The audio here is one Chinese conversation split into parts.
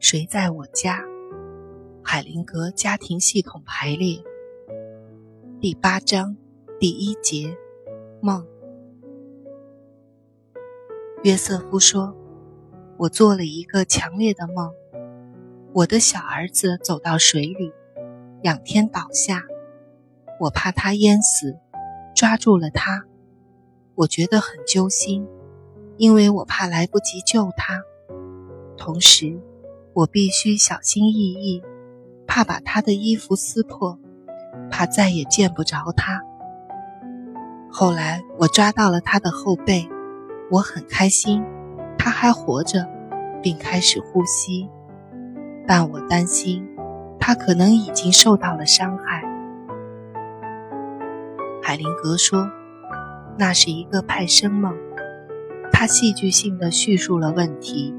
谁在我家？海灵格家庭系统排列第八章第一节梦。约瑟夫说：“我做了一个强烈的梦，我的小儿子走到水里，仰天倒下，我怕他淹死，抓住了他。我觉得很揪心，因为我怕来不及救他，同时。”我必须小心翼翼，怕把他的衣服撕破，怕再也见不着他。后来我抓到了他的后背，我很开心，他还活着，并开始呼吸。但我担心，他可能已经受到了伤害。海灵格说：“那是一个派生梦。”他戏剧性的叙述了问题。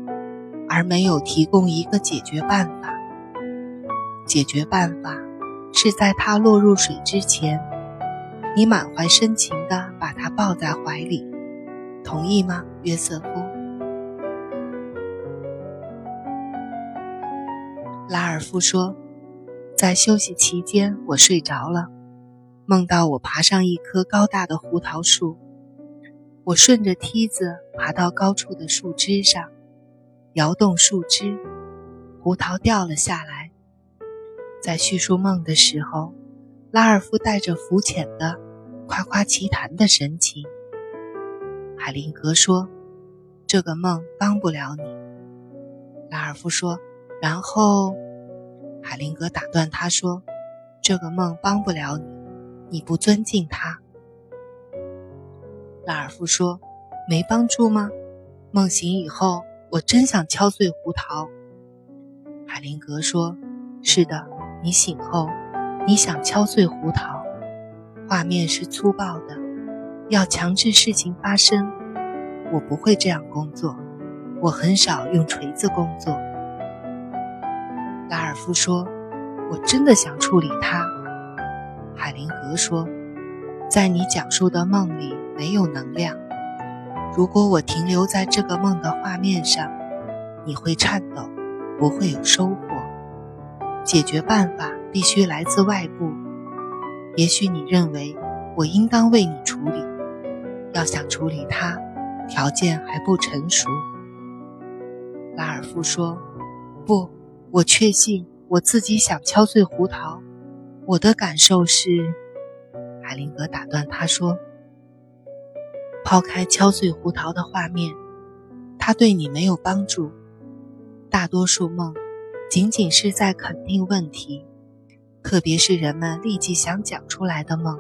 而没有提供一个解决办法。解决办法是在他落入水之前，你满怀深情地把他抱在怀里，同意吗，约瑟夫？拉尔夫说，在休息期间，我睡着了，梦到我爬上一棵高大的胡桃树，我顺着梯子爬到高处的树枝上。摇动树枝，胡桃掉了下来。在叙述梦的时候，拉尔夫带着肤浅的、夸夸其谈的神情。海灵格说：“这个梦帮不了你。”拉尔夫说：“然后。”海灵格打断他说：“这个梦帮不了你，你不尊敬他。”拉尔夫说：“没帮助吗？梦醒以后。”我真想敲碎胡桃。海灵格说：“是的，你醒后，你想敲碎胡桃。画面是粗暴的，要强制事情发生。我不会这样工作，我很少用锤子工作。”拉尔夫说：“我真的想处理它。”海灵格说：“在你讲述的梦里没有能量。”如果我停留在这个梦的画面上，你会颤抖，不会有收获。解决办法必须来自外部。也许你认为我应当为你处理，要想处理它，条件还不成熟。拉尔夫说：“不，我确信我自己想敲碎胡桃。我的感受是。”海灵格打断他说。抛开敲碎胡桃的画面，它对你没有帮助。大多数梦仅仅是在肯定问题，特别是人们立即想讲出来的梦，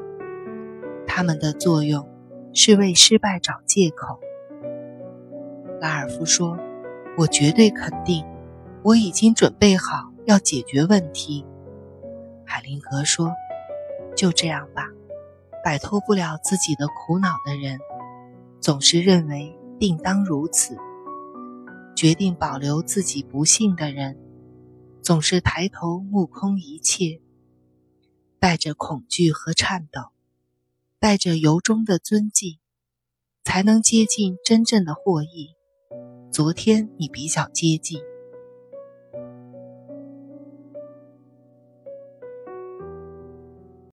它们的作用是为失败找借口。拉尔夫说：“我绝对肯定，我已经准备好要解决问题。”海灵格说：“就这样吧，摆脱不了自己的苦恼的人。”总是认为定当如此，决定保留自己不幸的人，总是抬头目空一切，带着恐惧和颤抖，带着由衷的尊敬，才能接近真正的获益。昨天你比较接近，